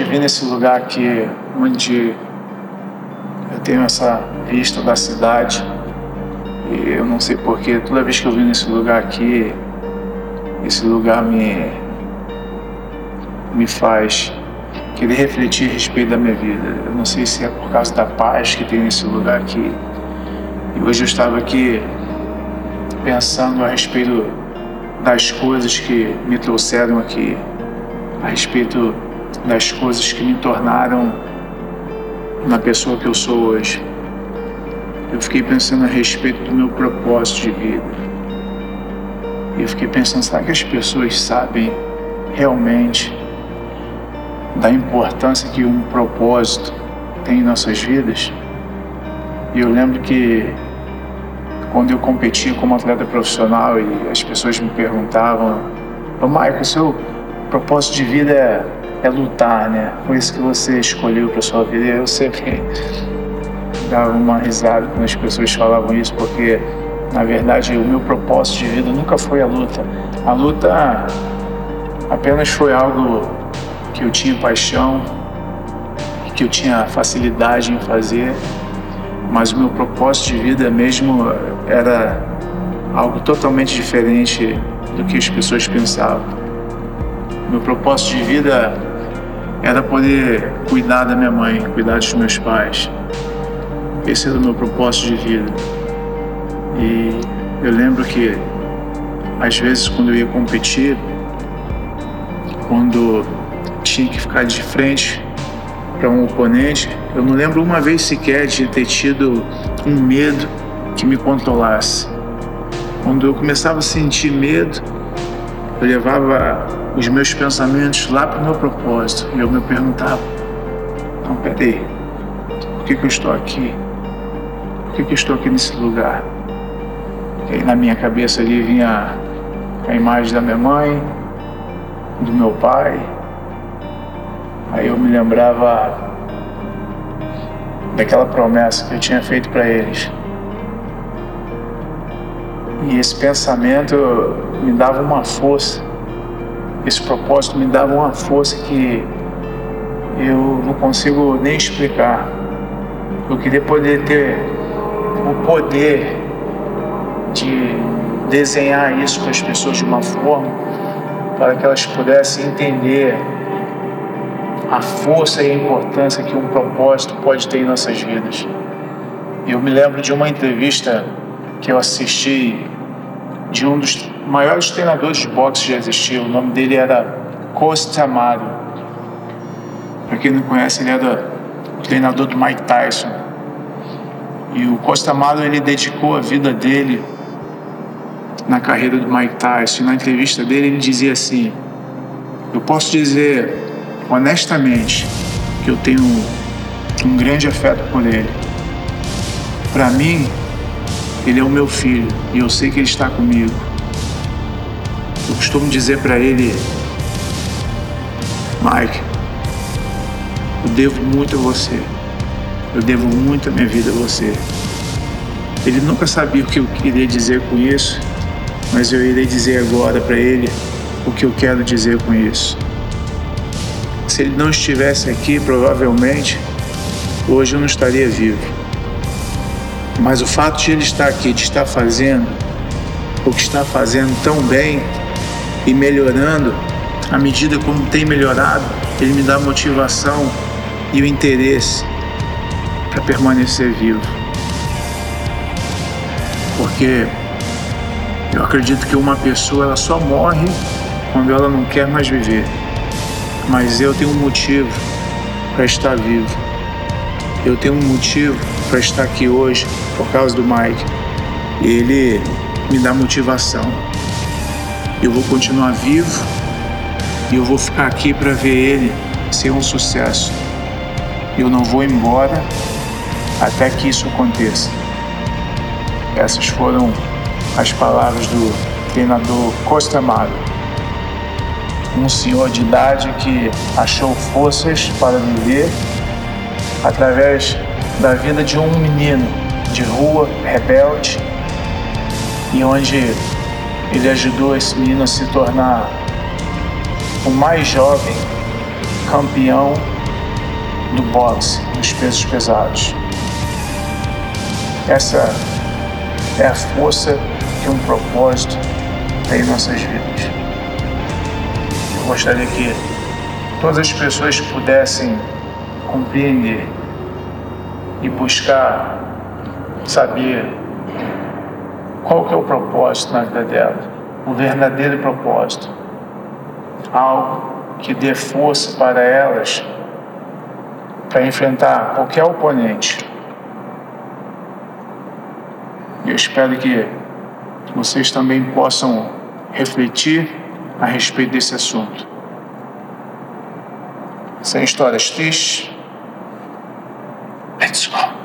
vir nesse lugar aqui, onde eu tenho essa vista da cidade. E eu não sei porquê, toda vez que eu vim nesse lugar aqui, esse lugar me, me faz querer refletir a respeito da minha vida. Eu não sei se é por causa da paz que tem nesse lugar aqui. E hoje eu estava aqui pensando a respeito das coisas que me trouxeram aqui, a respeito das coisas que me tornaram na pessoa que eu sou hoje. Eu fiquei pensando a respeito do meu propósito de vida. Eu fiquei pensando, será que as pessoas sabem realmente da importância que um propósito tem em nossas vidas? E eu lembro que quando eu competia como atleta profissional e as pessoas me perguntavam, ô Michael, seu propósito de vida é, é lutar, né? Foi isso que você escolheu para sua vida. Eu sempre dava uma risada quando as pessoas falavam isso, porque na verdade o meu propósito de vida nunca foi a luta. A luta apenas foi algo que eu tinha paixão, que eu tinha facilidade em fazer mas o meu propósito de vida mesmo era algo totalmente diferente do que as pessoas pensavam. Meu propósito de vida era poder cuidar da minha mãe, cuidar dos meus pais. Esse era o meu propósito de vida. E eu lembro que às vezes quando eu ia competir, quando tinha que ficar de frente para um oponente, eu não lembro uma vez sequer de ter tido um medo que me controlasse. Quando eu começava a sentir medo, eu levava os meus pensamentos lá para o meu propósito e eu me perguntava: então, peraí, por que, que eu estou aqui? Por que, que eu estou aqui nesse lugar? E aí na minha cabeça ali vinha a imagem da minha mãe, do meu pai, Aí eu me lembrava daquela promessa que eu tinha feito para eles. E esse pensamento me dava uma força, esse propósito me dava uma força que eu não consigo nem explicar. Eu queria poder ter o poder de desenhar isso para as pessoas de uma forma para que elas pudessem entender a força e a importância que um propósito pode ter em nossas vidas. Eu me lembro de uma entrevista que eu assisti de um dos maiores treinadores de boxe que já existiu. O nome dele era Costa Amaro. Para quem não conhece, ele era treinador do Mike Tyson. E o Costa Amaro ele dedicou a vida dele na carreira do Mike Tyson. Na entrevista dele ele dizia assim: Eu posso dizer honestamente que eu tenho um grande afeto por ele. Para mim, ele é o meu filho e eu sei que ele está comigo. Eu costumo dizer para ele, Mike, eu devo muito a você. Eu devo muito a minha vida a você. Ele nunca sabia o que eu queria dizer com isso, mas eu irei dizer agora para ele o que eu quero dizer com isso. Se ele não estivesse aqui, provavelmente hoje eu não estaria vivo. Mas o fato de ele estar aqui, de estar fazendo o que está fazendo tão bem e melhorando, à medida como tem melhorado, ele me dá motivação e o interesse para permanecer vivo. Porque eu acredito que uma pessoa ela só morre quando ela não quer mais viver mas eu tenho um motivo para estar vivo. Eu tenho um motivo para estar aqui hoje por causa do Mike. Ele me dá motivação. Eu vou continuar vivo e eu vou ficar aqui para ver ele ser um sucesso. Eu não vou embora até que isso aconteça. Essas foram as palavras do treinador Costa Amaro um senhor de idade que achou forças para viver através da vida de um menino de rua, rebelde, e onde ele ajudou esse menino a se tornar o mais jovem campeão do boxe, dos pesos pesados. Essa é a força que um propósito tem em nossas vidas. Eu gostaria que todas as pessoas pudessem compreender e buscar saber qual que é o propósito na vida dela, o verdadeiro propósito. Algo que dê força para elas para enfrentar qualquer oponente. Eu espero que vocês também possam refletir a respeito desse assunto. Sem histórias tristes. Let's go.